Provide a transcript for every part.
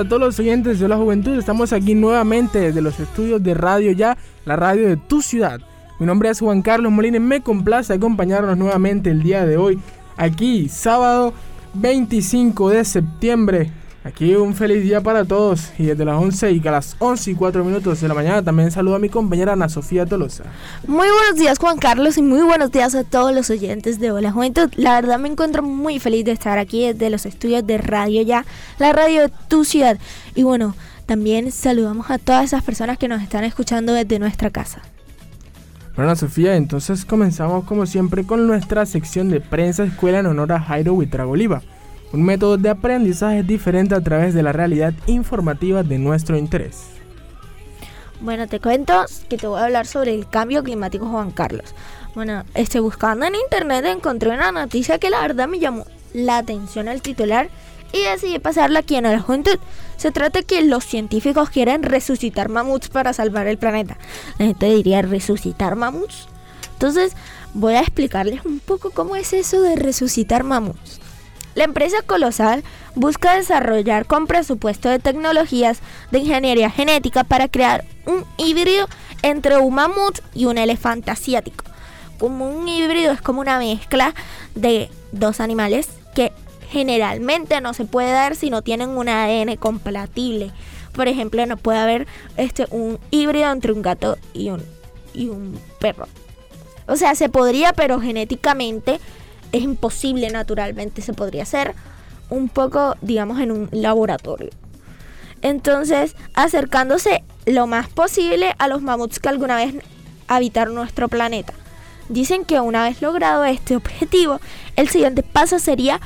A todos los oyentes de la juventud. Estamos aquí nuevamente desde los estudios de Radio Ya, la radio de tu ciudad. Mi nombre es Juan Carlos Molina y me complace acompañarnos nuevamente el día de hoy. Aquí, sábado 25 de septiembre. Aquí un feliz día para todos. Y desde las 11 y a las 11 y 4 minutos de la mañana también saludo a mi compañera Ana Sofía Tolosa. Muy buenos días Juan Carlos y muy buenos días a todos los oyentes de Hola Juventud. La verdad me encuentro muy feliz de estar aquí desde los estudios de Radio Ya, la radio de tu ciudad. Y bueno, también saludamos a todas esas personas que nos están escuchando desde nuestra casa. Bueno, Ana Sofía, entonces comenzamos como siempre con nuestra sección de prensa escuela en honor a Jairo Huitrago Oliva. Un método de aprendizaje diferente a través de la realidad informativa de nuestro interés. Bueno, te cuento que te voy a hablar sobre el cambio climático, Juan Carlos. Bueno, este, buscando en internet encontré una noticia que la verdad me llamó la atención al titular y decidí pasarla aquí en la juventud. Se trata que los científicos quieren resucitar mamuts para salvar el planeta. La gente diría resucitar mamuts. Entonces voy a explicarles un poco cómo es eso de resucitar mamuts. La empresa Colosal busca desarrollar con presupuesto de tecnologías de ingeniería genética para crear un híbrido entre un mamut y un elefante asiático. Como un híbrido es como una mezcla de dos animales que generalmente no se puede dar si no tienen un ADN compatible. Por ejemplo, no puede haber este un híbrido entre un gato y un y un perro. O sea, se podría, pero genéticamente es imposible naturalmente se podría hacer un poco, digamos, en un laboratorio. Entonces, acercándose lo más posible a los mamuts que alguna vez habitaron nuestro planeta. Dicen que una vez logrado este objetivo, el siguiente paso sería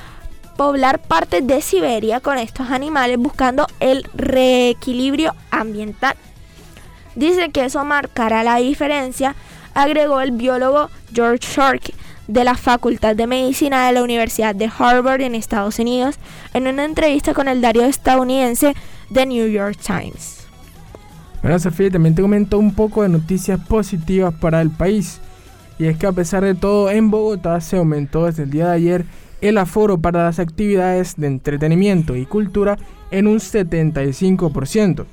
poblar partes de Siberia con estos animales buscando el reequilibrio ambiental. Dice que eso marcará la diferencia, agregó el biólogo George Shark de la Facultad de Medicina de la Universidad de Harvard en Estados Unidos en una entrevista con el diario estadounidense The New York Times. Bueno, Sofía, también te comentó un poco de noticias positivas para el país. Y es que a pesar de todo, en Bogotá se aumentó desde el día de ayer el aforo para las actividades de entretenimiento y cultura en un 75%.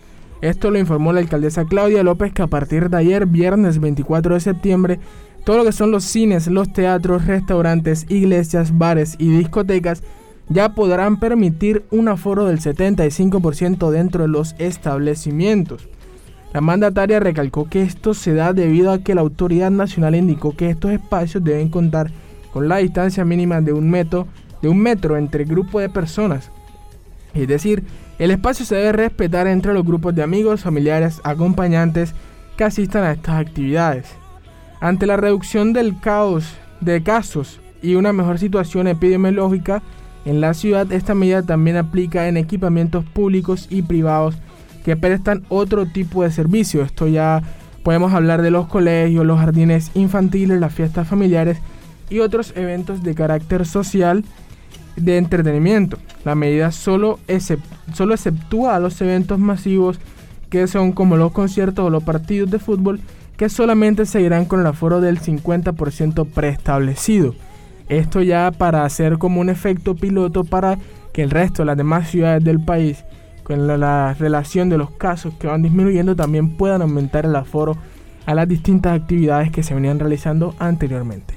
Esto lo informó la alcaldesa Claudia López que a partir de ayer, viernes 24 de septiembre, todo lo que son los cines, los teatros, restaurantes, iglesias, bares y discotecas ya podrán permitir un aforo del 75% dentro de los establecimientos. La mandataria recalcó que esto se da debido a que la autoridad nacional indicó que estos espacios deben contar con la distancia mínima de un metro, entre grupo de personas. Es decir, el espacio se debe respetar entre los grupos de amigos, familiares, acompañantes que asistan a estas actividades. Ante la reducción del caos de casos y una mejor situación epidemiológica en la ciudad, esta medida también aplica en equipamientos públicos y privados que prestan otro tipo de servicio. Esto ya podemos hablar de los colegios, los jardines infantiles, las fiestas familiares y otros eventos de carácter social de entretenimiento. La medida solo, exceptúa a los eventos masivos que son como los conciertos o los partidos de fútbol que solamente seguirán con el aforo del 50% preestablecido. Esto ya para hacer como un efecto piloto para que el resto de las demás ciudades del país, con la, la relación de los casos que van disminuyendo, también puedan aumentar el aforo a las distintas actividades que se venían realizando anteriormente.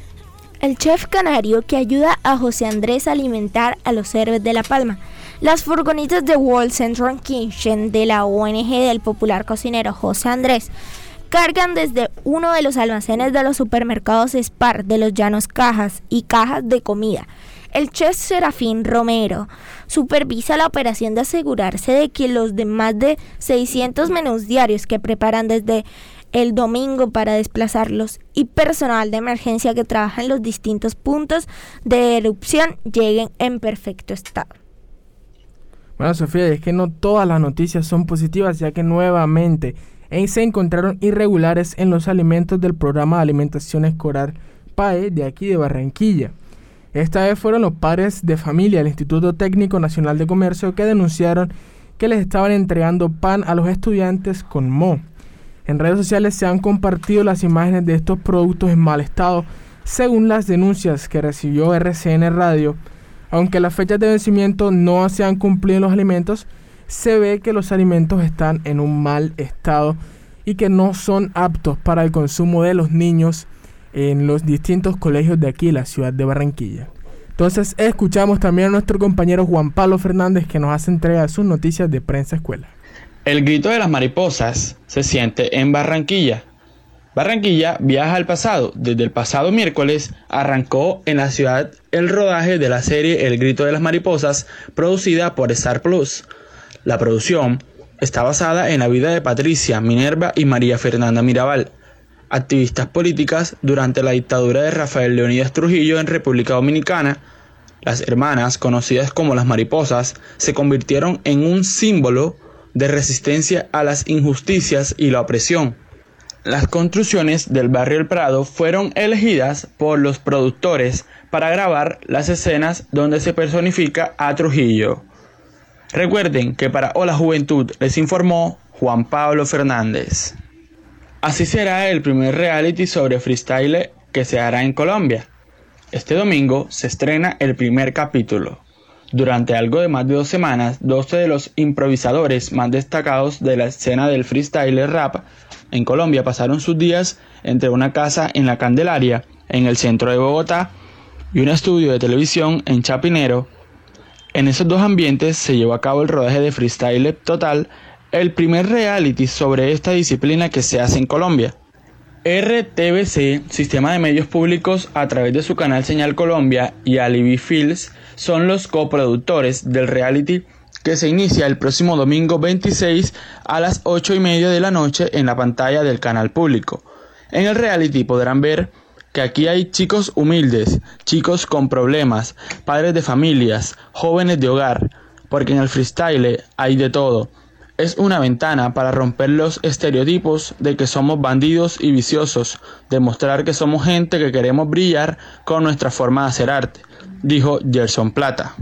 El chef canario que ayuda a José Andrés a alimentar a los héroes de La Palma. Las furgonitas de World Central Kitchen de la ONG del popular cocinero José Andrés cargan desde uno de los almacenes de los supermercados Spar de los Llanos Cajas y cajas de comida. El chef Serafín Romero supervisa la operación de asegurarse de que los de más de 600 menús diarios que preparan desde el domingo para desplazarlos y personal de emergencia que trabaja en los distintos puntos de erupción lleguen en perfecto estado. Bueno, Sofía, es que no todas las noticias son positivas, ya que nuevamente se encontraron irregulares en los alimentos del programa de alimentación escolar PAE de aquí de Barranquilla. Esta vez fueron los padres de familia del Instituto Técnico Nacional de Comercio que denunciaron que les estaban entregando pan a los estudiantes con mo. En redes sociales se han compartido las imágenes de estos productos en mal estado, según las denuncias que recibió RCN Radio. Aunque las fechas de vencimiento no se han cumplido en los alimentos, se ve que los alimentos están en un mal estado y que no son aptos para el consumo de los niños en los distintos colegios de aquí, la ciudad de Barranquilla. Entonces escuchamos también a nuestro compañero Juan Pablo Fernández que nos hace entrega de sus noticias de prensa escuela. El grito de las mariposas se siente en Barranquilla. Barranquilla viaja al pasado. Desde el pasado miércoles arrancó en la ciudad el rodaje de la serie El grito de las mariposas producida por Star Plus. La producción está basada en la vida de Patricia, Minerva y María Fernanda Mirabal activistas políticas durante la dictadura de Rafael Leonidas Trujillo en República Dominicana. Las hermanas, conocidas como las mariposas, se convirtieron en un símbolo de resistencia a las injusticias y la opresión. Las construcciones del barrio El Prado fueron elegidas por los productores para grabar las escenas donde se personifica a Trujillo. Recuerden que para Hola Juventud les informó Juan Pablo Fernández. Así será el primer reality sobre freestyle que se hará en Colombia. Este domingo se estrena el primer capítulo. Durante algo de más de dos semanas, 12 de los improvisadores más destacados de la escena del freestyle rap en Colombia pasaron sus días entre una casa en la Candelaria, en el centro de Bogotá, y un estudio de televisión en Chapinero. En esos dos ambientes se llevó a cabo el rodaje de Freestyle Total el primer reality sobre esta disciplina que se hace en Colombia. RTBC, Sistema de Medios Públicos, a través de su canal Señal Colombia y Alibi Fields, son los coproductores del reality que se inicia el próximo domingo 26 a las 8 y media de la noche en la pantalla del canal público. En el reality podrán ver que aquí hay chicos humildes, chicos con problemas, padres de familias, jóvenes de hogar, porque en el freestyle hay de todo es una ventana para romper los estereotipos de que somos bandidos y viciosos, demostrar que somos gente que queremos brillar con nuestra forma de hacer arte, dijo Gerson Plata.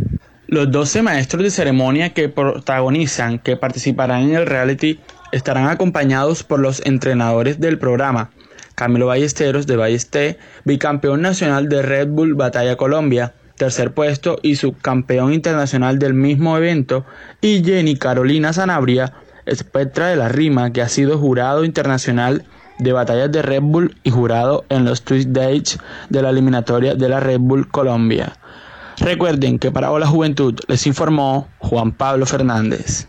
Los 12 maestros de ceremonia que protagonizan, que participarán en el reality, estarán acompañados por los entrenadores del programa, Camilo Ballesteros de Ballesté, bicampeón nacional de Red Bull Batalla Colombia, tercer puesto y subcampeón internacional del mismo evento, y Jenny Carolina Sanabria, espectra de la rima, que ha sido jurado internacional de batallas de Red Bull y jurado en los Twist Days de la eliminatoria de la Red Bull Colombia. Recuerden que para Hola Juventud les informó Juan Pablo Fernández.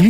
Y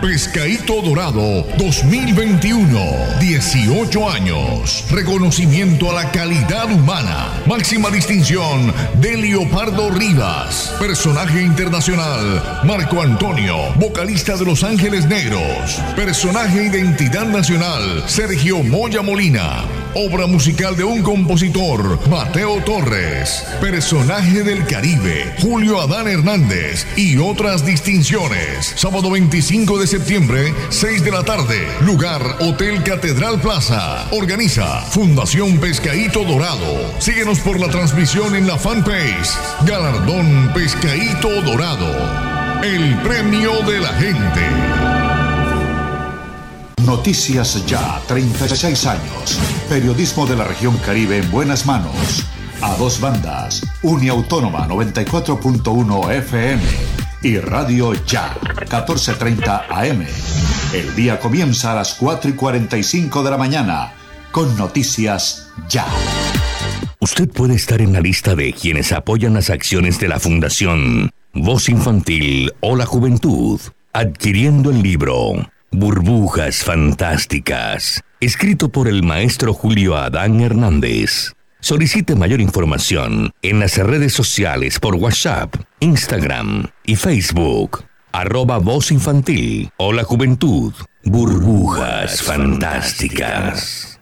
Pescadito Dorado 2021. 18 años. Reconocimiento a la calidad humana. Máxima distinción de Leopardo Rivas. Personaje internacional Marco Antonio, vocalista de Los Ángeles Negros. Personaje identidad nacional Sergio Moya Molina. Obra musical de un compositor, Mateo Torres. Personaje del Caribe, Julio Adán Hernández. Y otras distinciones. Sábado 25 de septiembre, 6 de la tarde. Lugar Hotel Catedral Plaza. Organiza Fundación Pescaíto Dorado. Síguenos por la transmisión en la fanpage. Galardón Pescaíto Dorado. El premio de la gente. Noticias Ya, 36 años. Periodismo de la región Caribe en buenas manos. A dos bandas. Uniautónoma 94.1 FM y Radio Ya, 14.30 AM. El día comienza a las 4 y 45 de la mañana con Noticias Ya. Usted puede estar en la lista de quienes apoyan las acciones de la Fundación Voz Infantil o la Juventud, adquiriendo el libro Burbujas Fantásticas, escrito por el maestro Julio Adán Hernández. Solicite mayor información en las redes sociales por WhatsApp, Instagram y Facebook. Arroba Voz Infantil o la Juventud. Burbujas Fantásticas.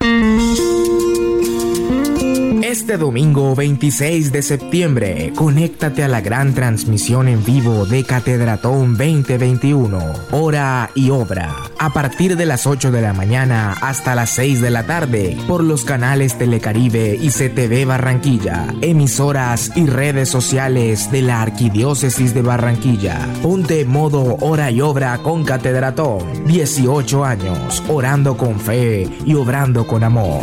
Este domingo 26 de septiembre, conéctate a la gran transmisión en vivo de Catedratón 2021, hora y obra, a partir de las 8 de la mañana hasta las 6 de la tarde, por los canales Telecaribe y CTV Barranquilla, emisoras y redes sociales de la Arquidiócesis de Barranquilla. Ponte modo hora y obra con Catedratón, 18 años, orando con fe y obrando con amor.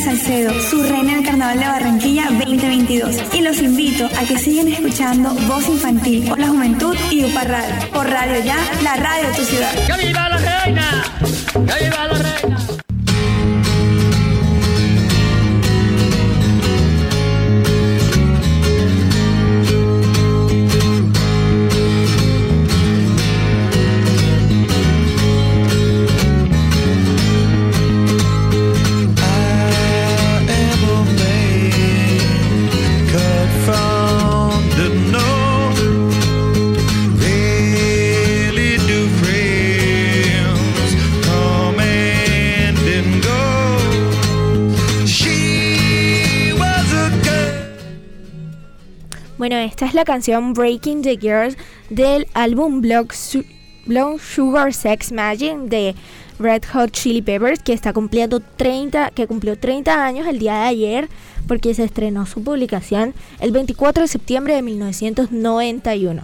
Salcedo, su reina del Carnaval de Barranquilla 2022. Y los invito a que sigan escuchando Voz Infantil por la Juventud y UPA Radio. Por Radio Ya, la radio de tu ciudad. ¡Que viva la reina! ¡Que viva la reina! La canción Breaking the Girls del álbum Blood Sugar Sex Magic de Red Hot Chili Peppers que está cumpliendo 30, que cumplió 30 años el día de ayer porque se estrenó su publicación el 24 de septiembre de 1991.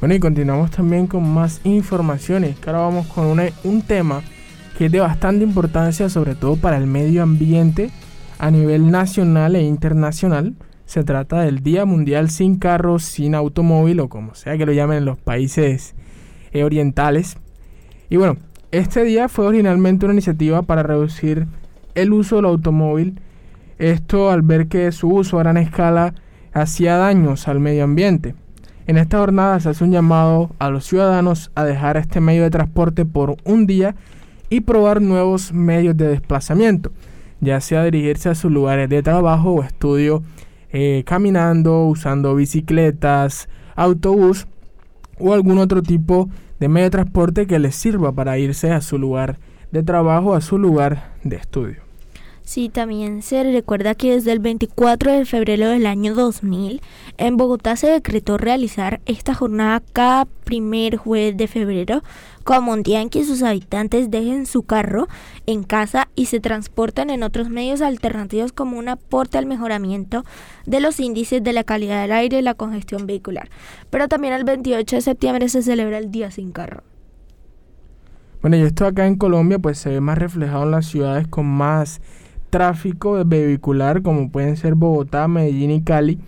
Bueno, y continuamos también con más informaciones. ahora vamos con una- un tema que es de bastante importancia, sobre todo para el medio ambiente a nivel nacional e internacional. Se trata del Día Mundial sin carro, sin automóvil o como sea que lo llamen en los países eh, orientales. Y bueno, este día fue originalmente una iniciativa para reducir el uso del automóvil. Esto al ver que su uso a gran escala hacía daños al medio ambiente. En esta jornada se hace un llamado a los ciudadanos a dejar este medio de transporte por un día y probar nuevos medios de desplazamiento, ya sea dirigirse a sus lugares de trabajo o estudio eh, caminando, usando bicicletas, autobús o algún otro tipo de medio de transporte que les sirva para irse a su lugar de trabajo, a su lugar de estudio. Sí, también se recuerda que desde el 24 de febrero del año 2000 en Bogotá se decretó realizar esta jornada cada primer jueves de febrero como un día en que sus habitantes dejen su carro en casa y se transportan en otros medios alternativos como un aporte al mejoramiento de los índices de la calidad del aire y la congestión vehicular. Pero también el 28 de septiembre se celebra el Día sin carro. Bueno, y esto acá en Colombia pues se ve más reflejado en las ciudades con más tráfico vehicular como pueden ser Bogotá, Medellín y Cali.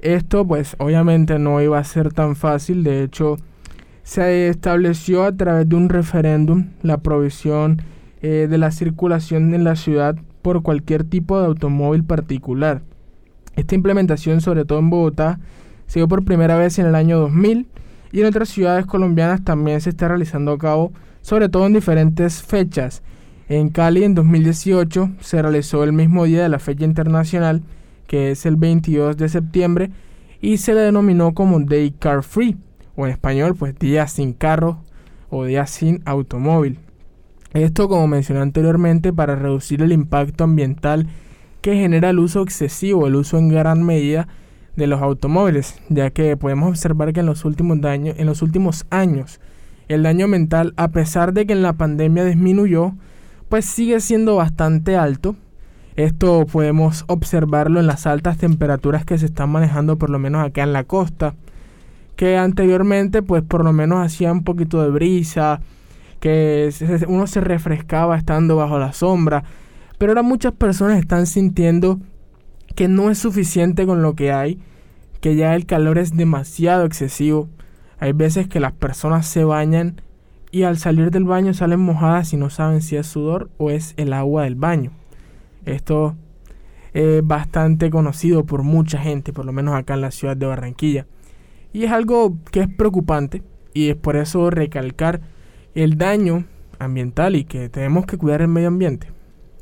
Esto pues obviamente no iba a ser tan fácil, de hecho se estableció a través de un referéndum la provisión eh, de la circulación en la ciudad por cualquier tipo de automóvil particular. Esta implementación, sobre todo en Bogotá, se dio por primera vez en el año 2000 y en otras ciudades colombianas también se está realizando a cabo, sobre todo en diferentes fechas. En Cali en 2018 se realizó el mismo día de la fecha internacional, que es el 22 de septiembre, y se le denominó como Day Car Free, o en español pues día sin carro o día sin automóvil. Esto como mencioné anteriormente para reducir el impacto ambiental que genera el uso excesivo, el uso en gran medida de los automóviles, ya que podemos observar que en los últimos, en los últimos años el daño mental, a pesar de que en la pandemia disminuyó, pues sigue siendo bastante alto. Esto podemos observarlo en las altas temperaturas que se están manejando por lo menos acá en la costa, que anteriormente pues por lo menos hacía un poquito de brisa, que uno se refrescaba estando bajo la sombra, pero ahora muchas personas están sintiendo que no es suficiente con lo que hay, que ya el calor es demasiado excesivo. Hay veces que las personas se bañan y al salir del baño salen mojadas y no saben si es sudor o es el agua del baño. Esto es bastante conocido por mucha gente, por lo menos acá en la ciudad de Barranquilla. Y es algo que es preocupante y es por eso recalcar el daño ambiental y que tenemos que cuidar el medio ambiente.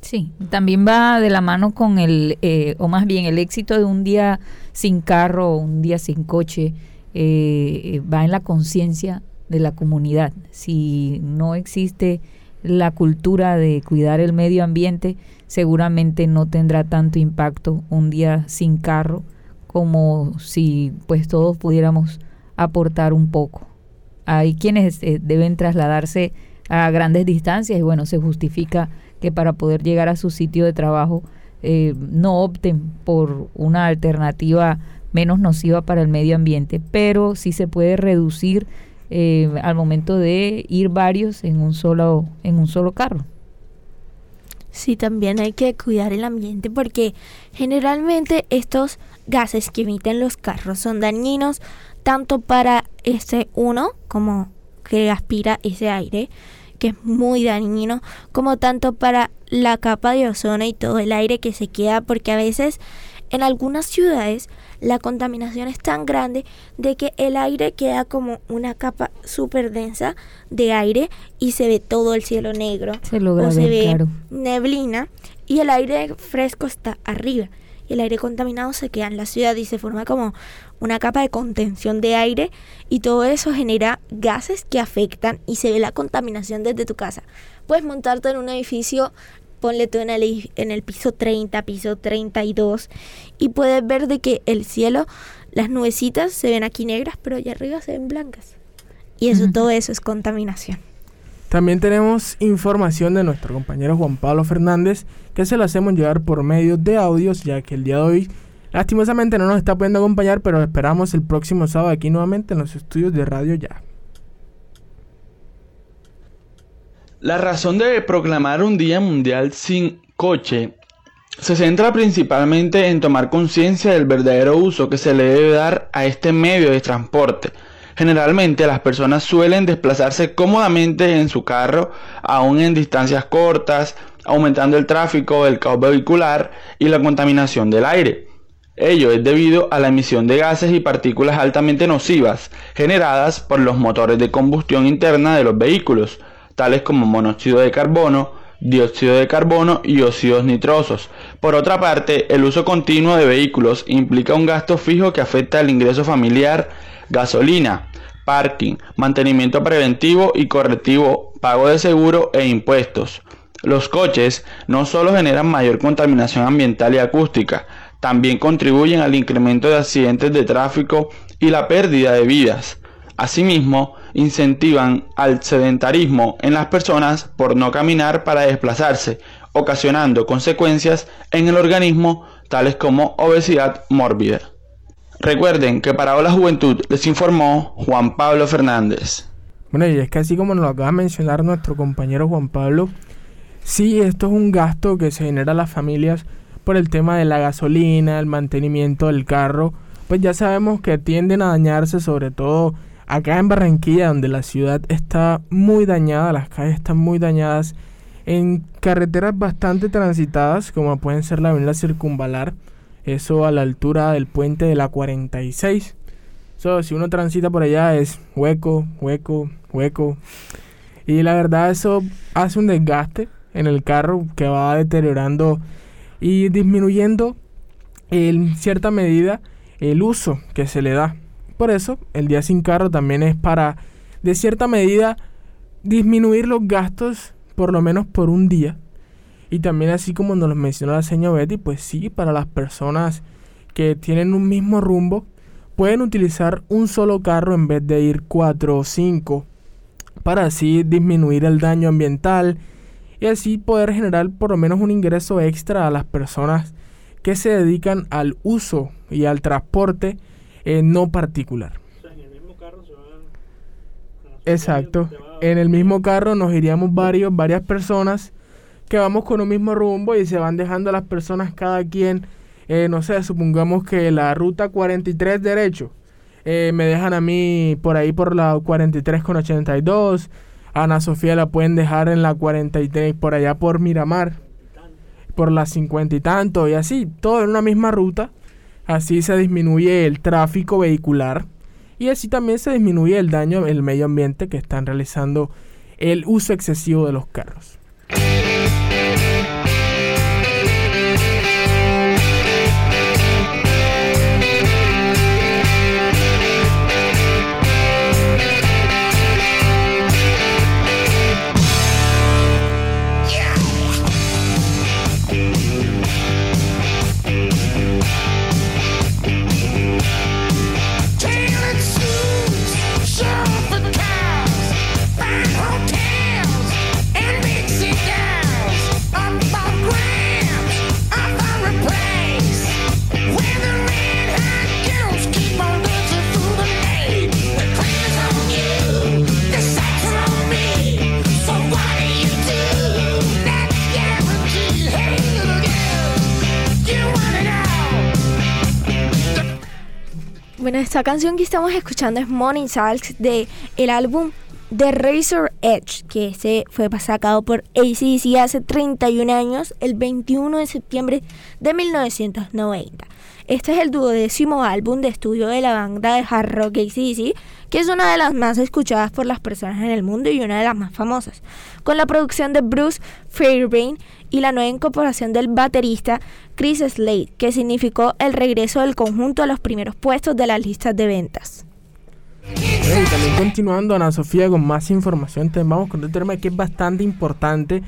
Sí, también va de la mano con el, eh, o más bien el éxito de un día sin carro o un día sin coche, eh, va en la conciencia de la comunidad. Si no existe la cultura de cuidar el medio ambiente, seguramente no tendrá tanto impacto un día sin carro como si pues todos pudiéramos aportar un poco. Hay quienes eh, deben trasladarse a grandes distancias y bueno, se justifica que para poder llegar a su sitio de trabajo eh, no opten por una alternativa menos nociva para el medio ambiente, pero sí se puede reducir eh, al momento de ir varios en un solo en un solo carro. Sí, también hay que cuidar el ambiente porque generalmente estos gases que emiten los carros son dañinos tanto para ese uno como que aspira ese aire, que es muy dañino, como tanto para la capa de ozono y todo el aire que se queda porque a veces en algunas ciudades la contaminación es tan grande de que el aire queda como una capa súper densa de aire y se ve todo el cielo negro se logra o se ver, ve claro. neblina y el aire fresco está arriba y el aire contaminado se queda en la ciudad y se forma como una capa de contención de aire y todo eso genera gases que afectan y se ve la contaminación desde tu casa. Puedes montarte en un edificio ponle tú en el, en el piso 30, piso 32 y puedes ver de que el cielo, las nubecitas se ven aquí negras, pero allá arriba se ven blancas. Y eso, todo eso es contaminación. También tenemos información de nuestro compañero Juan Pablo Fernández que se la hacemos llegar por medio de audios ya que el día de hoy lastimosamente no nos está pudiendo acompañar pero esperamos el próximo sábado aquí nuevamente en los estudios de Radio Ya. La razón de proclamar un Día Mundial sin coche se centra principalmente en tomar conciencia del verdadero uso que se le debe dar a este medio de transporte. Generalmente las personas suelen desplazarse cómodamente en su carro, aún en distancias cortas, aumentando el tráfico, el caos vehicular y la contaminación del aire. Ello es debido a la emisión de gases y partículas altamente nocivas generadas por los motores de combustión interna de los vehículos, tales como monóxido de carbono, dióxido de carbono y óxidos nitrosos. Por otra parte, el uso continuo de vehículos implica un gasto fijo que afecta el ingreso familiar, gasolina, parking, mantenimiento preventivo y correctivo, pago de seguro e impuestos. Los coches no solo generan mayor contaminación ambiental y acústica, también contribuyen al incremento de accidentes de tráfico y la pérdida de vidas. Asimismo, incentivan al sedentarismo en las personas por no caminar para desplazarse, ocasionando consecuencias en el organismo tales como obesidad mórbida. Recuerden que para Hola Juventud les informó Juan Pablo Fernández. Bueno, y es que así como nos lo acaba de mencionar nuestro compañero Juan Pablo, sí, esto es un gasto que se genera a las familias por el tema de la gasolina, el mantenimiento del carro, pues ya sabemos que tienden a dañarse sobre todo acá en Barranquilla, donde la ciudad está muy dañada, las calles están muy dañadas, en carreteras bastante transitadas, como pueden ser la avenida Circunvalar, eso a la altura del puente de la 46. So, si uno transita por allá es hueco, hueco, hueco. Y la verdad eso hace un desgaste en el carro que va deteriorando y disminuyendo en cierta medida el uso que se le da. Por eso el día sin carro también es para de cierta medida disminuir los gastos por lo menos por un día. Y también así como nos lo mencionó la señora Betty, pues sí, para las personas que tienen un mismo rumbo, pueden utilizar un solo carro en vez de ir cuatro o cinco para así disminuir el daño ambiental y así poder generar por lo menos un ingreso extra a las personas que se dedican al uso y al transporte eh, no particular. Exacto. En el mismo carro nos iríamos varios, varias personas que vamos con un mismo rumbo y se van dejando las personas cada quien, eh, no sé, supongamos que la ruta 43 derecho, eh, me dejan a mí por ahí por la 43 con 82, a Ana Sofía la pueden dejar en la 43 por allá por Miramar, por las 50 y tanto y así, todo en una misma ruta, así se disminuye el tráfico vehicular y así también se disminuye el daño el medio ambiente que están realizando el uso excesivo de los carros. Bueno, esta canción que estamos escuchando es Morning Salts de el álbum The Razor Edge, que se fue sacado por ACDC hace 31 años, el 21 de septiembre de 1990. Este es el duodécimo álbum de estudio de la banda de hard rock ACDC, que es una de las más escuchadas por las personas en el mundo y una de las más famosas, con la producción de Bruce Fairbairn y la nueva incorporación del baterista Chris Slade, que significó el regreso del conjunto a los primeros puestos de las listas de ventas. y también continuando, Ana Sofía, con más información, te vamos con un tema que es bastante importante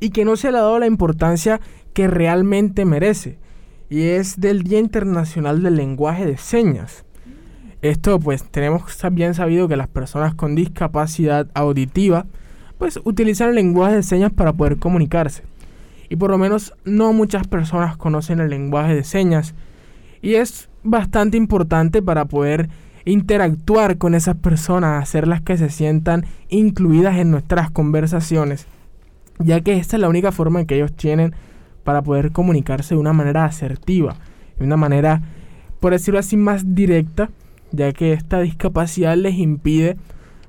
y que no se le ha dado la importancia que realmente merece. Y es del Día Internacional del Lenguaje de Señas. Esto pues tenemos bien sabido que las personas con discapacidad auditiva pues utilizan el lenguaje de señas para poder comunicarse. Y por lo menos no muchas personas conocen el lenguaje de señas. Y es bastante importante para poder interactuar con esas personas, hacerlas que se sientan incluidas en nuestras conversaciones, ya que esta es la única forma que ellos tienen para poder comunicarse de una manera asertiva, de una manera, por decirlo así, más directa, ya que esta discapacidad les impide,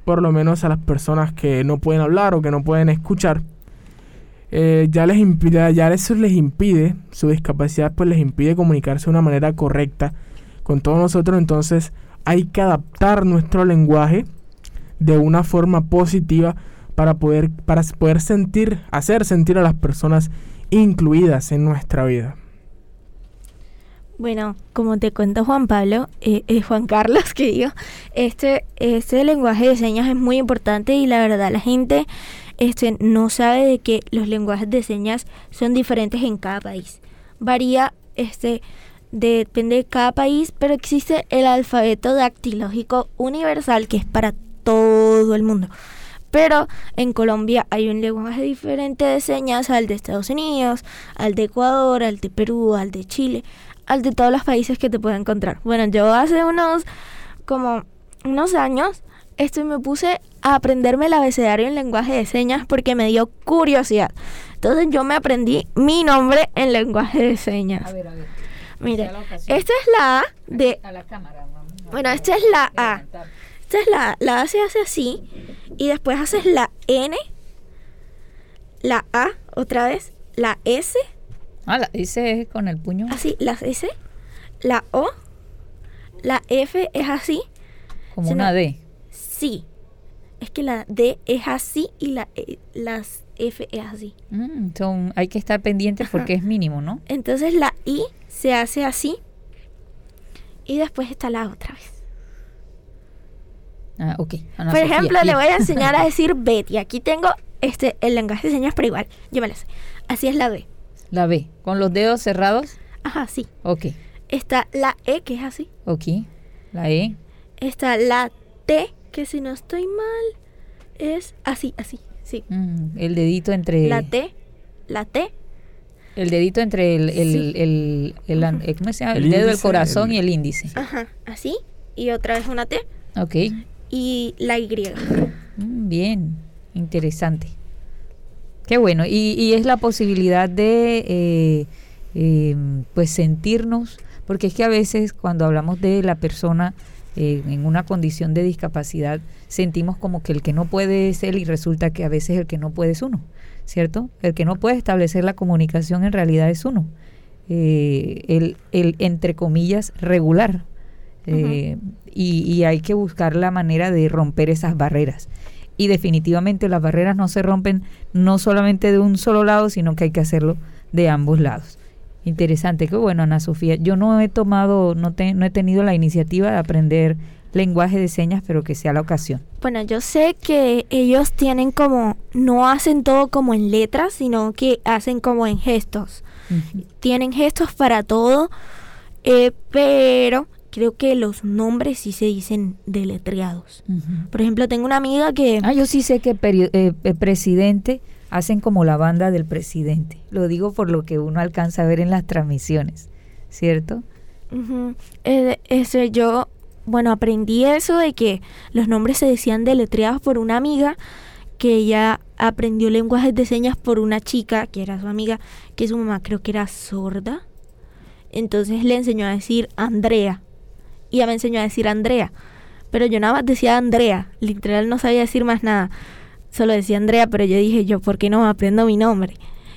por lo menos a las personas que no pueden hablar o que no pueden escuchar, eh, ya les impide, ya eso les impide, su discapacidad pues les impide comunicarse de una manera correcta con todos nosotros, entonces hay que adaptar nuestro lenguaje de una forma positiva para poder, para poder sentir, hacer sentir a las personas incluidas en nuestra vida. Bueno, como te cuento Juan Pablo, eh, eh, Juan Carlos, que digo, este, este lenguaje de señas es muy importante y la verdad la gente este, no sabe de que los lenguajes de señas son diferentes en cada país. Varía este, depende de cada país, pero existe el alfabeto dactilógico universal que es para todo el mundo. Pero en Colombia hay un lenguaje diferente de señas al de Estados Unidos, al de Ecuador, al de Perú, al de Chile, al de todos los países que te puedes encontrar. Bueno, yo hace unos como unos años esto me puse a aprenderme el abecedario en lenguaje de señas porque me dio curiosidad. Entonces yo me aprendí mi nombre en lenguaje de señas. A ver, a ver. Mire, esta es la A de... Bueno, esta es la A. Esta es la A. La A se hace así. Y después haces la N. La A otra vez. La S. Ah, la S es con el puño. Así, la S. La O. La F es así. Como una D. Sí. Es que la D es así y la e, las F es así. Mm, son, hay que estar pendientes porque es mínimo, ¿no? Entonces la I se hace así y después está la otra vez. Ah, ok. Por ejemplo, le voy a enseñar a decir Betty. Aquí tengo este el lenguaje de señas, pero igual, yo me sé. Así es la B. La B, con los dedos cerrados. Ajá, sí. Ok. Está la E, que es así. Ok. La E. Está la T, que si no estoy mal, es así, así. Sí. Mm, el dedito entre... La T, la T. El dedito entre el, el, el, el, el ¿cómo se llama? el, dedo del corazón y el índice. Ajá, así. Y otra vez una T. Ok. Y la Y. Mm, bien, interesante. Qué bueno. Y, y es la posibilidad de, eh, eh, pues, sentirnos, porque es que a veces cuando hablamos de la persona eh, en una condición de discapacidad, sentimos como que el que no puede es él y resulta que a veces el que no puede es uno, ¿cierto? El que no puede establecer la comunicación en realidad es uno. Eh, el, el, entre comillas, regular. Eh, y, y hay que buscar la manera de romper esas barreras. Y definitivamente las barreras no se rompen no solamente de un solo lado, sino que hay que hacerlo de ambos lados. Interesante, qué bueno, Ana Sofía. Yo no he tomado, no, no he tenido la iniciativa de aprender lenguaje de señas, pero que sea la ocasión. Bueno, yo sé que ellos tienen como, no hacen todo como en letras, sino que hacen como en gestos. Tienen gestos para todo, eh, pero creo que los nombres sí se dicen deletreados. Por ejemplo, tengo una amiga que... Ah, yo sí sé que eh, presidente hacen como la banda del presidente. Lo digo por lo que uno alcanza a ver en las transmisiones, ¿cierto? ese, yo, bueno, aprendí eso de que los nombres se decían deletreados por una amiga que ella aprendió lenguajes de señas por una chica que era su amiga, que su mamá creo que era sorda. Entonces le enseñó a decir Andrea y ella me enseñó a decir Andrea. Pero yo nada más decía Andrea, literal no sabía decir más nada. Solo decía Andrea, pero yo dije yo, ¿por qué no me aprendo mi nombre?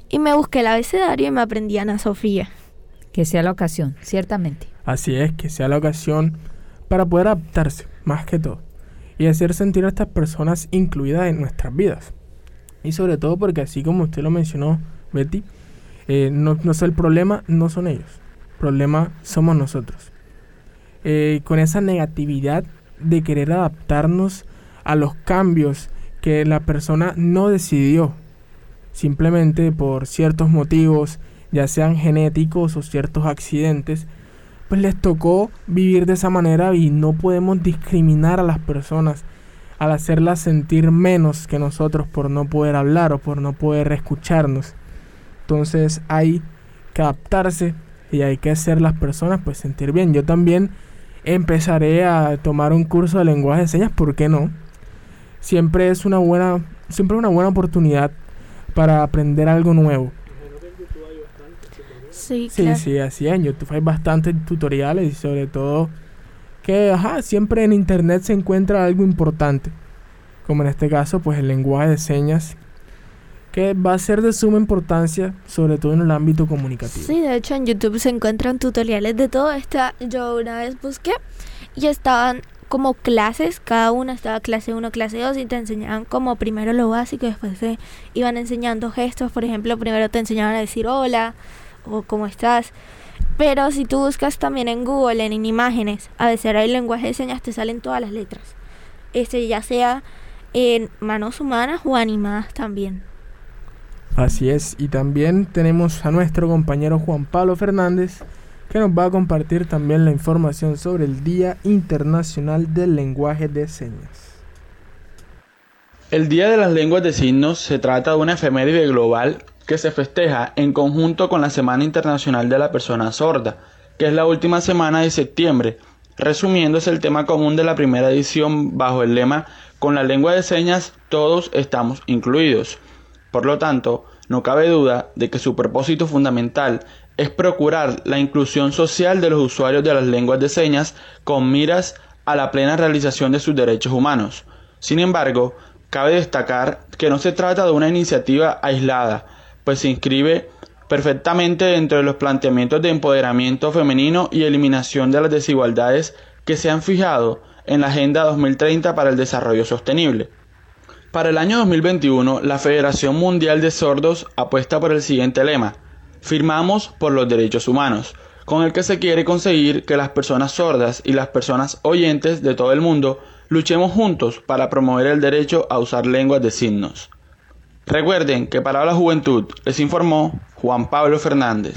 Y me busqué el abecedario y me aprendí Ana Sofía. Que sea la ocasión, ciertamente. Así es, que sea la ocasión para poder adaptarse, más que todo, y hacer sentir a estas personas incluidas en nuestras vidas. Y sobre todo porque así como usted lo mencionó, Betty, eh, no, no es el problema, no son ellos. El problema somos nosotros. Eh, con esa negatividad de querer adaptarnos a los cambios que la persona no decidió, simplemente por ciertos motivos, ya sean genéticos o ciertos accidentes, pues les tocó vivir de esa manera y no podemos discriminar a las personas al hacerlas sentir menos que nosotros por no poder hablar o por no poder escucharnos. Entonces hay que adaptarse y hay que hacer las personas pues sentir bien. Yo también empezaré a tomar un curso de lenguaje de señas, ¿por qué no? Siempre es una buena, siempre una buena oportunidad para aprender algo nuevo. Sí, Sí, sí, así es. En YouTube hay bastantes tutoriales y sobre todo que, ajá, siempre en internet se encuentra algo importante. Como en este caso, pues el lenguaje de señas, que va a ser de suma importancia, sobre todo en el ámbito comunicativo. Sí, de hecho en YouTube se encuentran tutoriales de todo esto. Yo una vez busqué y estaban como clases, cada una estaba clase 1, clase 2 y te enseñaban como primero lo básico y después se iban enseñando gestos. Por ejemplo, primero te enseñaban a decir hola o cómo estás. Pero si tú buscas también en Google, en, en imágenes, a veces hay lenguaje de señas, te salen todas las letras. Este ya sea en manos humanas o animadas también. Así es, y también tenemos a nuestro compañero Juan Pablo Fernández, que nos va a compartir también la información sobre el Día Internacional del Lenguaje de Señas. El Día de las Lenguas de Signos se trata de una efeméride global que se festeja en conjunto con la Semana Internacional de la Persona Sorda, que es la última semana de septiembre. Resumiendo, es el tema común de la primera edición bajo el lema Con la lengua de señas todos estamos incluidos. Por lo tanto, no cabe duda de que su propósito fundamental es procurar la inclusión social de los usuarios de las lenguas de señas con miras a la plena realización de sus derechos humanos. Sin embargo, cabe destacar que no se trata de una iniciativa aislada, pues se inscribe perfectamente dentro de los planteamientos de empoderamiento femenino y eliminación de las desigualdades que se han fijado en la Agenda 2030 para el Desarrollo Sostenible. Para el año 2021, la Federación Mundial de Sordos apuesta por el siguiente lema, Firmamos por los derechos humanos, con el que se quiere conseguir que las personas sordas y las personas oyentes de todo el mundo luchemos juntos para promover el derecho a usar lenguas de signos. Recuerden que para la juventud les informó Juan Pablo Fernández.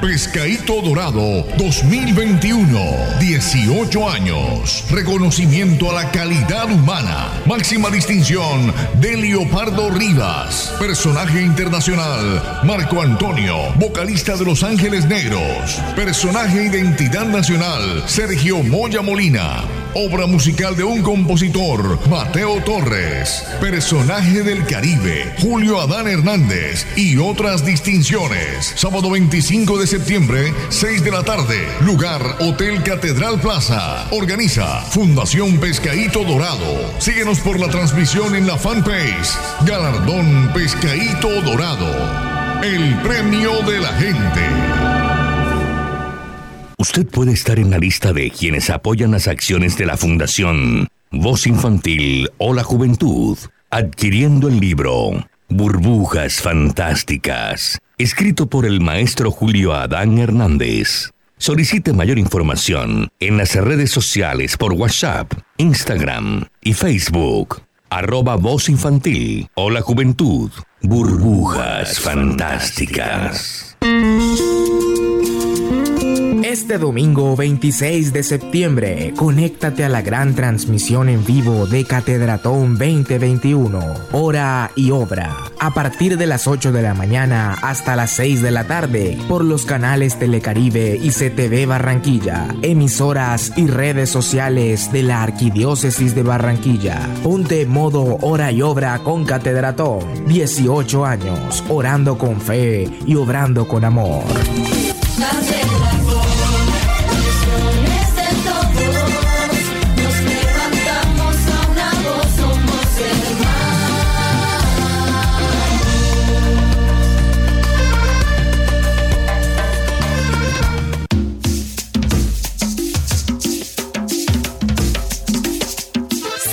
Pescadito Dorado 2021. 18 años. Reconocimiento a la calidad humana. Máxima distinción de Leopardo Rivas. Personaje internacional Marco Antonio, vocalista de Los Ángeles Negros. Personaje identidad nacional Sergio Moya Molina. Obra musical de un compositor, Mateo Torres. Personaje del Caribe, Julio Adán Hernández. Y otras distinciones. Sábado 25 de septiembre, 6 de la tarde. Lugar Hotel Catedral Plaza. Organiza Fundación Pescaíto Dorado. Síguenos por la transmisión en la fanpage. Galardón Pescaíto Dorado. El premio de la gente. Usted puede estar en la lista de quienes apoyan las acciones de la Fundación Voz Infantil o la Juventud, adquiriendo el libro Burbujas Fantásticas, escrito por el maestro Julio Adán Hernández. Solicite mayor información en las redes sociales por WhatsApp, Instagram y Facebook. Arroba Voz Infantil o la Juventud. Burbujas Fantásticas. Este domingo 26 de septiembre, conéctate a la gran transmisión en vivo de Catedratón 2021, hora y obra, a partir de las 8 de la mañana hasta las 6 de la tarde, por los canales Telecaribe y CTV Barranquilla, emisoras y redes sociales de la Arquidiócesis de Barranquilla. Ponte modo hora y obra con Catedratón, 18 años, orando con fe y obrando con amor.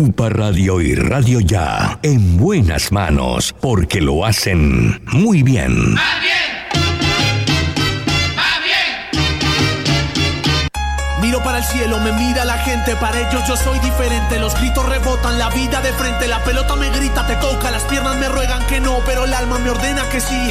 UPA Radio y Radio Ya, en buenas manos, porque lo hacen muy bien. Miro para el cielo, me mira la gente, para ellos yo soy diferente. Los gritos rebotan, la vida de frente, la pelota me grita, te toca, las piernas me ruegan que no, pero el alma me ordena que sí.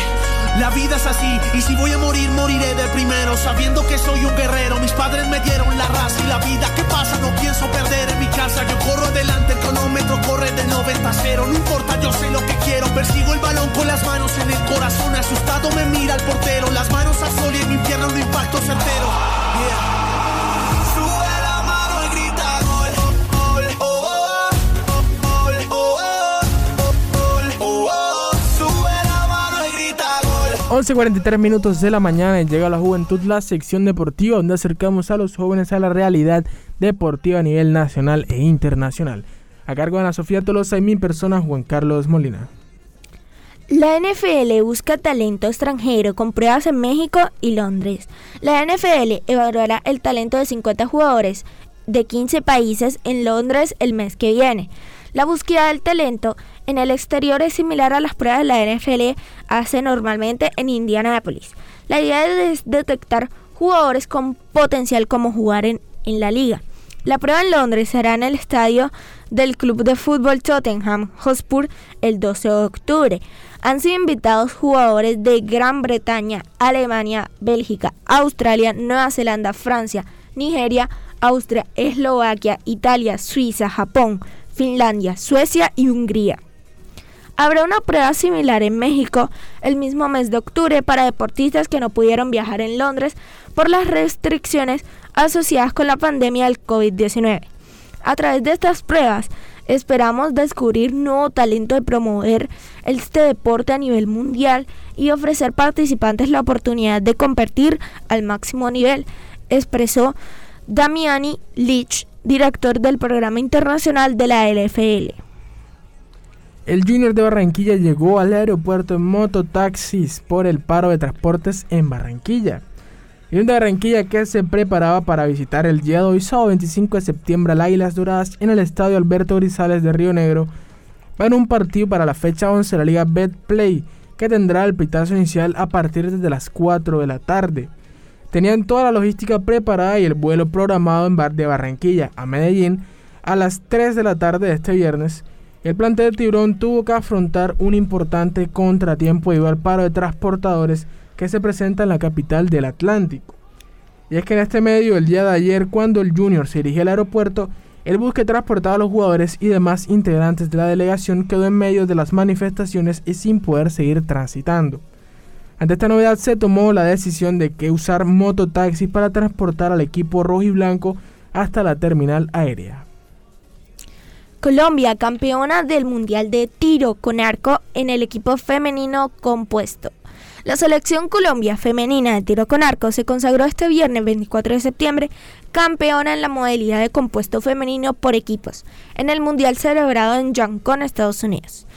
La vida es así, y si voy a morir, moriré de primero, sabiendo que soy un guerrero. Mis padres me dieron la raza y la vida. ¿Qué pasa? No pienso perder en mi casa. Yo corro adelante, el cronómetro corre de 90 a 0. No importa, yo sé lo que quiero. Persigo el balón con las manos en el corazón. Asustado me mira el portero, las manos a sol y en mi infierno un impacto certero. 11.43 minutos de la mañana y llega la juventud, la sección deportiva donde acercamos a los jóvenes a la realidad deportiva a nivel nacional e internacional. A cargo de Ana Sofía Tolosa y mi persona, Juan Carlos Molina. La NFL busca talento extranjero con pruebas en México y Londres. La NFL evaluará el talento de 50 jugadores de 15 países en Londres el mes que viene. La búsqueda del talento en el exterior es similar a las pruebas que la NFL hace normalmente en Indianápolis. La idea es detectar jugadores con potencial como jugar en, en la liga. La prueba en Londres será en el estadio del club de fútbol Tottenham Hotspur el 12 de octubre. Han sido invitados jugadores de Gran Bretaña, Alemania, Bélgica, Australia, Nueva Zelanda, Francia, Nigeria, Austria, Eslovaquia, Italia, Suiza, Japón, Finlandia, Suecia y Hungría. Habrá una prueba similar en México el mismo mes de octubre para deportistas que no pudieron viajar en Londres por las restricciones asociadas con la pandemia del COVID-19. A través de estas pruebas esperamos descubrir nuevo talento de promover este deporte a nivel mundial y ofrecer participantes la oportunidad de competir al máximo nivel, expresó Damiani Leach, director del programa internacional de la LFL. El Junior de Barranquilla llegó al aeropuerto en mototaxis por el paro de transportes en Barranquilla. Y un de Barranquilla que se preparaba para visitar el día de hoy, sábado 25 de septiembre, al Águilas Doradas en el estadio Alberto Grisales de Río Negro, en un partido para la fecha 11 de la Liga Betplay, que tendrá el pitazo inicial a partir de las 4 de la tarde. Tenían toda la logística preparada y el vuelo programado en Bar de Barranquilla a Medellín a las 3 de la tarde de este viernes. El plantel Tiburón tuvo que afrontar un importante contratiempo debido al paro de transportadores que se presenta en la capital del Atlántico. Y es que en este medio, el día de ayer, cuando el Junior se dirigía al aeropuerto, el bus que transportaba a los jugadores y demás integrantes de la delegación quedó en medio de las manifestaciones y sin poder seguir transitando. Ante esta novedad se tomó la decisión de que usar mototaxis para transportar al equipo rojo y blanco hasta la terminal aérea. Colombia, campeona del Mundial de Tiro con Arco en el equipo femenino compuesto. La selección Colombia femenina de tiro con arco se consagró este viernes 24 de septiembre campeona en la modalidad de compuesto femenino por equipos en el Mundial celebrado en Yankton, Estados Unidos.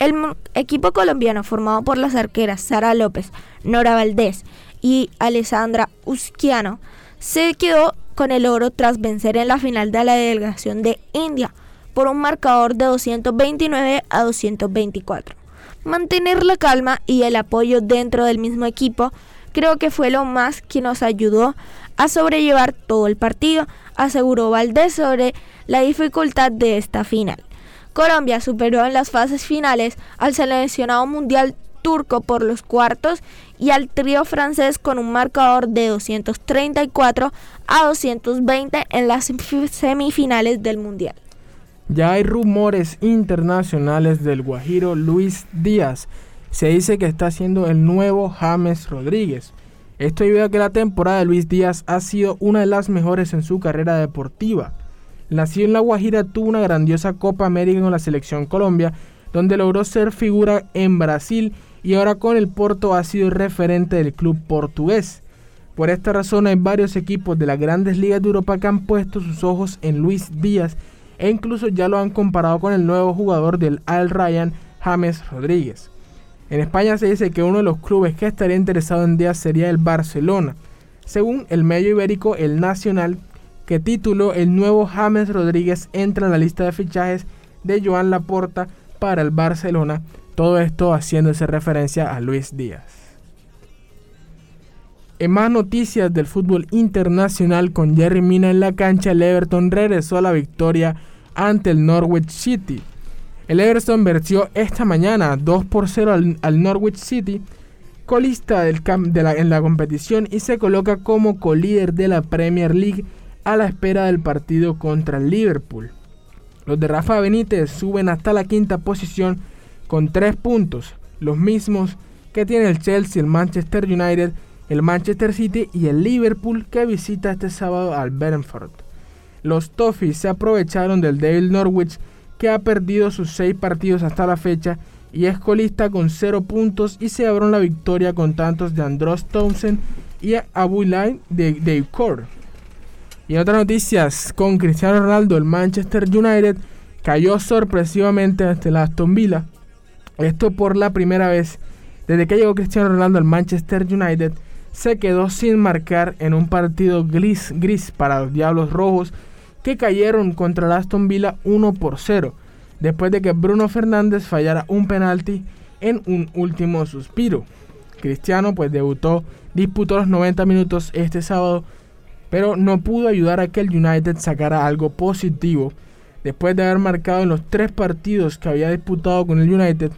El equipo colombiano formado por las arqueras Sara López, Nora Valdés y Alessandra Usquiano se quedó con el oro tras vencer en la final de la delegación de India por un marcador de 229 a 224. Mantener la calma y el apoyo dentro del mismo equipo creo que fue lo más que nos ayudó a sobrellevar todo el partido, aseguró Valdés sobre la dificultad de esta final. Colombia superó en las fases finales al seleccionado mundial turco por los cuartos y al trío francés con un marcador de 234 a 220 en las semifinales del mundial. Ya hay rumores internacionales del Guajiro Luis Díaz. Se dice que está siendo el nuevo James Rodríguez. Esto debido a que la temporada de Luis Díaz ha sido una de las mejores en su carrera deportiva. Nacido en La Guajira, tuvo una grandiosa Copa América con la selección Colombia, donde logró ser figura en Brasil y ahora con el Porto ha sido referente del club portugués. Por esta razón hay varios equipos de las grandes ligas de Europa que han puesto sus ojos en Luis Díaz e incluso ya lo han comparado con el nuevo jugador del Al Ryan, James Rodríguez. En España se dice que uno de los clubes que estaría interesado en Díaz sería el Barcelona. Según el medio ibérico El Nacional, que tituló El nuevo James Rodríguez entra en la lista de fichajes de Joan Laporta para el Barcelona, todo esto haciéndose referencia a Luis Díaz. En más noticias del fútbol internacional con Jerry Mina en la cancha, el Everton regresó a la victoria ante el Norwich City. El Everton venció esta mañana 2 por 0 al, Norwich City, colista del en la competición y se coloca como colíder de la Premier League a la espera del partido contra el Liverpool. Los de Rafa Benítez suben hasta la quinta posición con tres puntos, los mismos que tiene el Chelsea, el Manchester United, el Manchester City y el Liverpool que visita este sábado al Brentford. Los Toffees se aprovecharon del Devil Norwich que ha perdido sus seis partidos hasta la fecha y es colista con 0 puntos y se abrió la victoria con tantos de Andros Townsend y Abulai de Dave Core. Y en otras noticias, con Cristiano Ronaldo, el Manchester United cayó sorpresivamente ante el Aston Villa. Esto por la primera vez desde que llegó Cristiano Ronaldo al Manchester United. Se quedó sin marcar en un partido gris, gris para los Diablos Rojos que cayeron contra el Aston Villa 1 por 0 después de que Bruno Fernández fallara un penalti en un último suspiro. Cristiano pues debutó, disputó los 90 minutos este sábado, pero no pudo ayudar a que el United sacara algo positivo después de haber marcado en los tres partidos que había disputado con el United.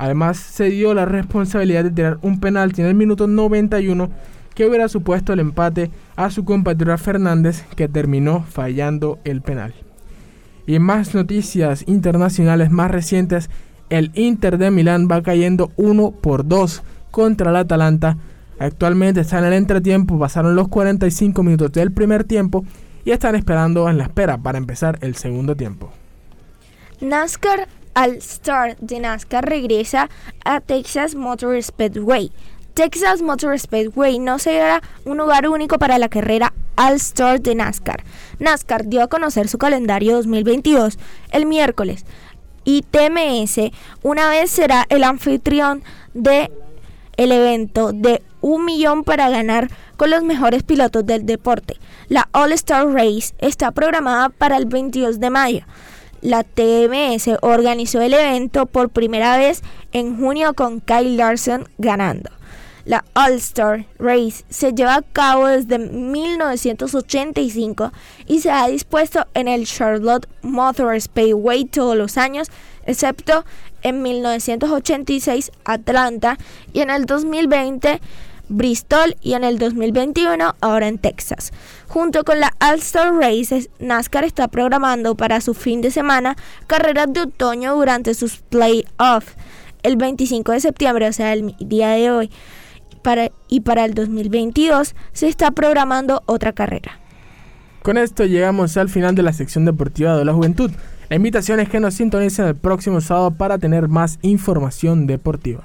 Además se dio la responsabilidad de tirar un penalti en el minuto 91 que hubiera supuesto el empate a su compatriota Fernández que terminó fallando el penal. Y más noticias internacionales más recientes, el Inter de Milán va cayendo 1 por 2 contra el Atalanta. Actualmente está en el entretiempo, pasaron los 45 minutos del primer tiempo y están esperando en la espera para empezar el segundo tiempo. NASCAR All Star de NASCAR regresa a Texas Motor Speedway. Texas Motor Speedway no será un lugar único para la carrera All-Star de NASCAR. NASCAR dio a conocer su calendario 2022 el miércoles y TMS una vez será el anfitrión de el evento de un millón para ganar con los mejores pilotos del deporte. La All-Star Race está programada para el 22 de mayo. La TMS organizó el evento por primera vez en junio con Kyle Larson ganando. La All-Star Race se lleva a cabo desde 1985 y se ha dispuesto en el Charlotte Motor Speedway todos los años, excepto en 1986 Atlanta y en el 2020 Bristol y en el 2021 ahora en Texas. Junto con la All-Star Races, NASCAR está programando para su fin de semana carreras de otoño durante sus playoffs el 25 de septiembre, o sea, el día de hoy y para el 2022 se está programando otra carrera. Con esto llegamos al final de la sección deportiva de la juventud. La invitación es que nos sintonicen el próximo sábado para tener más información deportiva.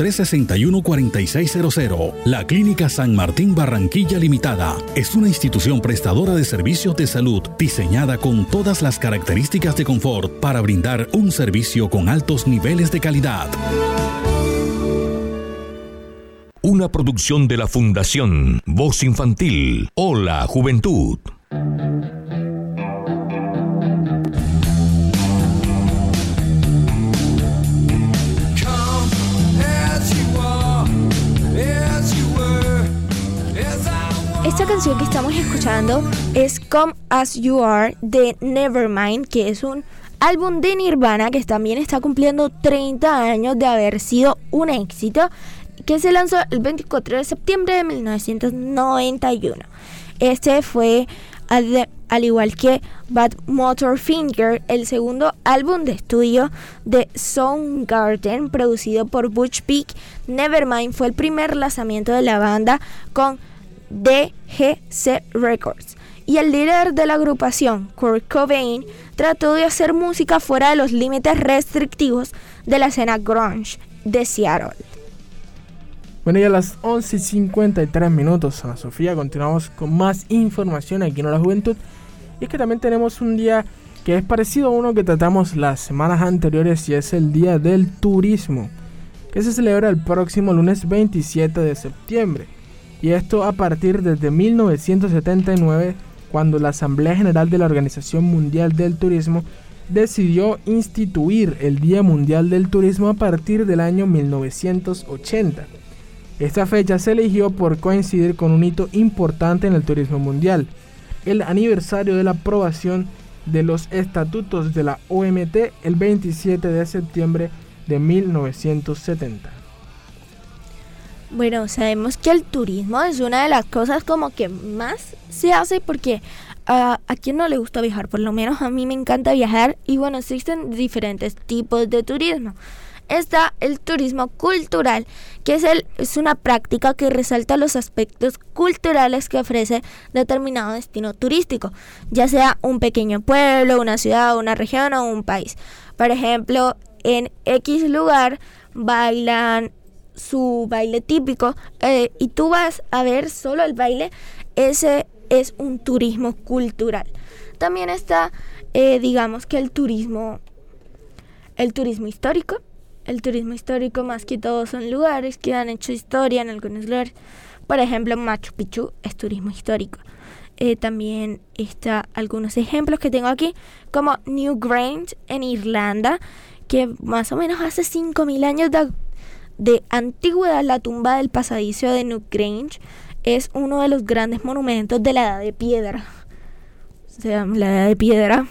361-4600. La Clínica San Martín Barranquilla Limitada es una institución prestadora de servicios de salud diseñada con todas las características de confort para brindar un servicio con altos niveles de calidad. Una producción de la Fundación Voz Infantil. Hola Juventud. Que estamos escuchando es Come As You Are de Nevermind, que es un álbum de Nirvana que también está cumpliendo 30 años de haber sido un éxito, que se lanzó el 24 de septiembre de 1991. Este fue, al, al igual que Bad Motor Finger, el segundo álbum de estudio de Soundgarden producido por Butch Vig. Nevermind fue el primer lanzamiento de la banda con DGC Records. Y el líder de la agrupación, Kurt Cobain, trató de hacer música fuera de los límites restrictivos de la escena grunge de Seattle. Bueno, y a las 11.53 minutos, Ana Sofía, continuamos con más información aquí en La Juventud. Y es que también tenemos un día que es parecido a uno que tratamos las semanas anteriores y es el Día del Turismo, que se celebra el próximo lunes 27 de septiembre y esto a partir desde 1979 cuando la Asamblea General de la Organización Mundial del Turismo decidió instituir el Día Mundial del Turismo a partir del año 1980. Esta fecha se eligió por coincidir con un hito importante en el turismo mundial, el aniversario de la aprobación de los estatutos de la OMT el 27 de septiembre de 1970. Bueno, sabemos que el turismo es una de las cosas como que más se hace porque a, a quien no le gusta viajar, por lo menos a mí me encanta viajar y bueno, existen diferentes tipos de turismo. Está el turismo cultural, que es, el, es una práctica que resalta los aspectos culturales que ofrece determinado destino turístico, ya sea un pequeño pueblo, una ciudad, una región o un país. Por ejemplo, en X lugar bailan su baile típico eh, y tú vas a ver solo el baile, ese es un turismo cultural. También está, eh, digamos que el turismo, el turismo histórico. El turismo histórico más que todo son lugares que han hecho historia en algunos lugares. Por ejemplo, Machu Picchu es turismo histórico. Eh, también está algunos ejemplos que tengo aquí, como Newgrange en Irlanda, que más o menos hace 5.000 años de antigüedad, la tumba del pasadizo de Newgrange es uno de los grandes monumentos de la Edad de Piedra. O sea, la Edad de Piedra.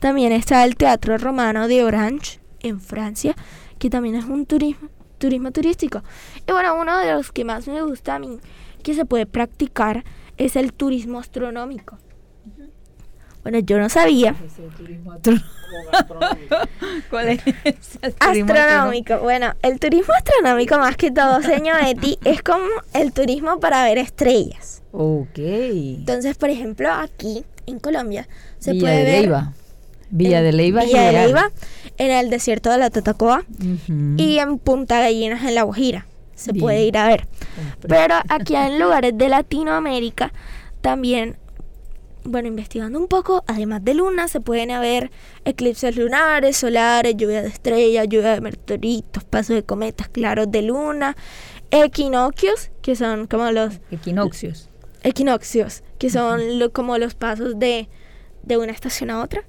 También está el Teatro Romano de Orange, en Francia, que también es un turismo, turismo turístico. Y bueno, uno de los que más me gusta a mí, que se puede practicar, es el turismo astronómico. Bueno, yo no sabía. ¿Cuál es? turismo Astronómico. Bueno, el turismo astronómico más que todo, señor Eti, es como el turismo para ver estrellas. Ok. Entonces, por ejemplo, aquí en Colombia se Villa puede de ver Leyva. Villa de Leyva. Villa de. Leyva, en el desierto de la Tatacoa y en Punta Gallinas en La Guajira. Se Bien. puede ir a ver. Pero aquí en lugares de Latinoamérica también, bueno, investigando un poco, además de luna, se pueden ver eclipses lunares, solares, lluvia de estrellas, lluvia de meteoritos, pasos de cometas claros de luna, equinoccios, que son como los Equinoccios. equinoccios, que son lo- como los pasos de, de una estación a otra.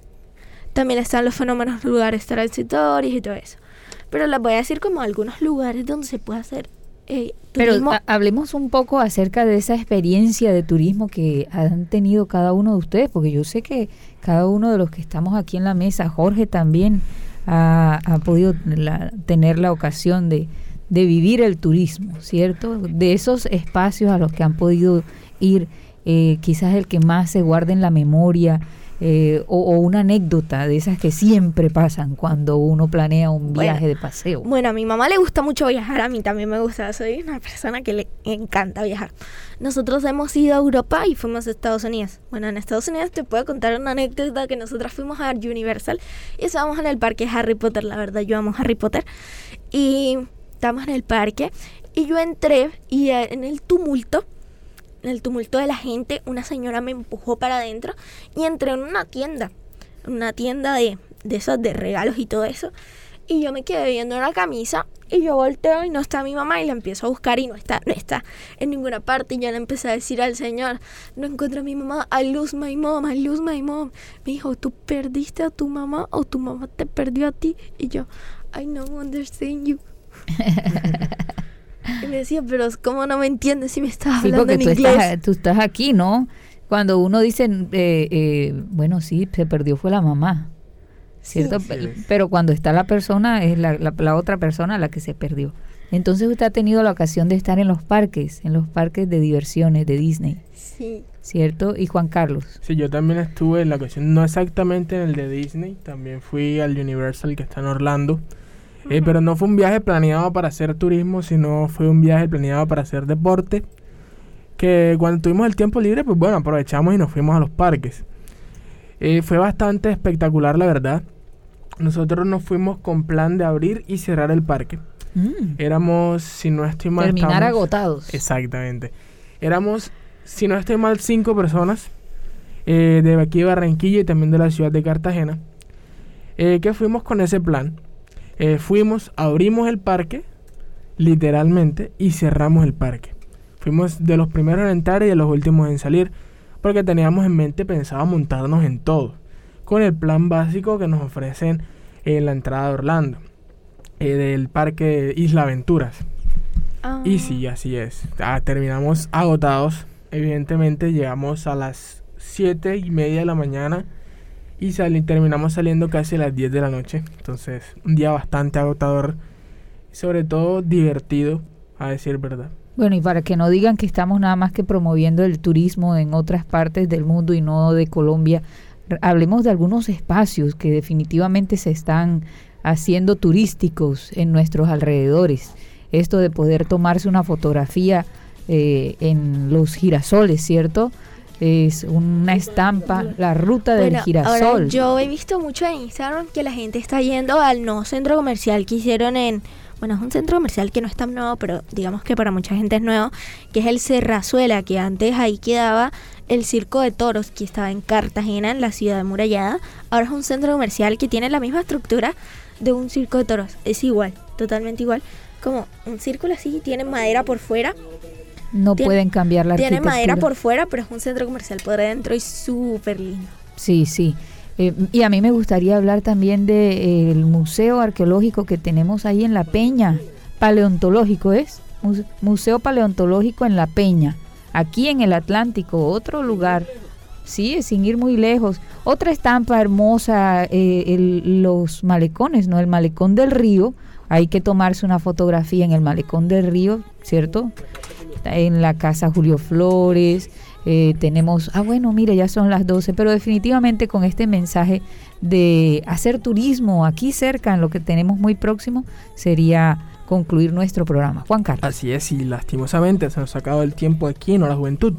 También están los fenómenos lugares transitorios y todo eso. Pero les voy a decir como algunos lugares donde se puede hacer eh, Pero turismo. ha- hablemos un poco acerca de esa experiencia de turismo que han tenido cada uno de ustedes, porque yo sé que cada uno de los que estamos aquí en la mesa, Jorge también ha, ha podido la- tener la ocasión de, de vivir el turismo, ¿cierto? De esos espacios a los que han podido ir, eh, quizás el que más se guarda en la memoria. Eh, o, o una anécdota de esas que siempre pasan cuando uno planea un Bueno, viaje de paseo. Bueno, a mi mamá le gusta mucho viajar, a mí también me gusta. Soy una persona que le encanta viajar. Nosotros hemos ido a Europa y fuimos a Estados Unidos. Bueno, en Estados Unidos te puedo contar una anécdota que nosotras fuimos a Universal y estábamos en el parque Harry Potter. La verdad, yo amo Harry Potter. Y estábamos en el parque y yo entré y en el tumulto el tumulto de la gente, una señora me empujó para adentro y entré en una tienda, una tienda de, de esos de regalos y todo eso. Y yo me quedé viendo una camisa y yo volteo y no está mi mamá y la empiezo a buscar y no está, no está en ninguna parte. Y yo le empecé a decir al señor, no encuentro a mi mamá, I lose my mom, I lose my mom. Me dijo, ¿tú perdiste a tu mamá o tu mamá te perdió a ti? Y yo, I no understand you. y me decía, pero ¿cómo no me entiendes si me estás Sí, hablando porque en tú inglés? estás, tú estás aquí, ¿no? Cuando uno dice, eh, eh, bueno, sí, se perdió fue la mamá, ¿cierto? Sí. Pe- Pero cuando está la persona, es la, la- la otra persona la que se perdió. Entonces usted ha tenido la ocasión de estar en los parques, en los parques de diversiones de Disney, Sí. ¿cierto? Y Juan Carlos. Sí, yo también estuve en la ocasión, no exactamente en el de Disney, también fui al Universal que está en Orlando. Eh, pero no fue un viaje planeado para hacer turismo, sino fue un viaje planeado para hacer deporte. Que cuando tuvimos el tiempo libre, pues bueno, aprovechamos y nos fuimos a los parques. Eh, fue bastante espectacular, la verdad. Nosotros nos fuimos con plan de abrir y cerrar el parque. Mm. Éramos, si no estoy mal, Terminar estamos- agotados. Exactamente. Éramos, si no estoy mal, cinco personas eh, de aquí de Barranquilla y también de la ciudad de Cartagena. eh, que fuimos con ese plan. Eh, fuimos, abrimos el parque, literalmente, y cerramos el parque. Fuimos de los primeros en entrar y de los últimos en salir, porque teníamos en mente pensado montarnos en todo, con el plan básico que nos ofrecen en la entrada de Orlando, eh, del parque Isla Aventuras. Ah. Y sí, así es. Ah, terminamos agotados. Evidentemente llegamos a las 7 y media de la mañana y terminamos saliendo casi a las 10 de la noche. Entonces, un día bastante agotador y sobre todo divertido, a decir verdad. Bueno, y para que no digan que estamos nada más que promoviendo el turismo en otras partes del mundo y no de Colombia, hablemos de algunos espacios que definitivamente se están haciendo turísticos en nuestros alrededores. Esto de poder tomarse una fotografía eh, en los girasoles, ¿cierto? Es una estampa, la ruta del Bueno, girasol. ahora yo he visto mucho en Instagram que la gente está yendo al nuevo centro comercial que hicieron en... Bueno, es un centro comercial que no es tan nuevo, pero digamos que para mucha gente es nuevo, que es el Serrazuela, que antes ahí quedaba el Circo de Toros, que estaba en Cartagena, en la ciudad amurallada. Ahora es un centro comercial que tiene la misma estructura de un circo de toros. Es igual, totalmente igual. Como un círculo así, tiene madera por fuera. No tiene- pueden cambiar la Tiene madera arquitectura. por fuera, pero es un centro comercial por dentro y súper lindo. Sí, sí. Eh, y a mí me gustaría hablar también del museo arqueológico que tenemos ahí en La Peña, paleontológico es, Muse- Museo Paleontológico en La Peña, aquí en el Atlántico, otro lugar, sí, sin ir muy lejos. Otra estampa hermosa, eh, el- los malecones, ¿no? El malecón del río, hay que tomarse una fotografía en el malecón del río, ¿cierto? En la casa Julio Flores, eh, tenemos, ah bueno, mire, ya son las 12, pero definitivamente con este mensaje de hacer turismo aquí cerca, en lo que tenemos muy próximo, sería concluir nuestro programa. Juan Carlos. Así es, y lastimosamente se nos ha acabado el tiempo aquí en Hora Juventud.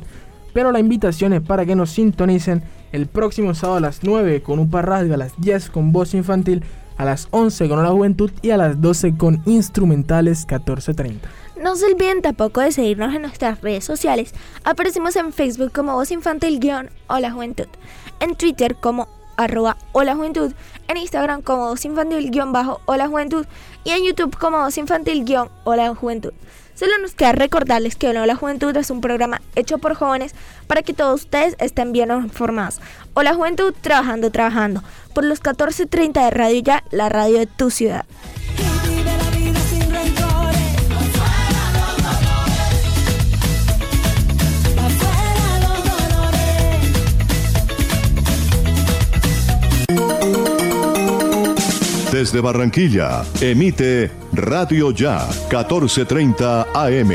Pero la invitación es para que nos sintonicen el próximo sábado a las 9 con Upa Radio, a las 10 con voz infantil, a las 11 con Hora Juventud y a las 12 con instrumentales 1430. No se olviden tampoco de seguirnos en nuestras redes sociales. Aparecemos en Facebook como Voz Infantil guion Hola Juventud, en Twitter como arroba Hola Juventud, en Instagram como Voz Infantil guion bajo Hola Juventud y en YouTube como Voz Infantil guion Hola Juventud. Solo nos queda recordarles que Hola Juventud es un programa hecho por jóvenes para que todos ustedes estén bien informados. Hola Juventud, trabajando, trabajando. Por los 14.30 de Radio Ya, la radio de tu ciudad. Desde Barranquilla, emite Radio Ya 1430 AM.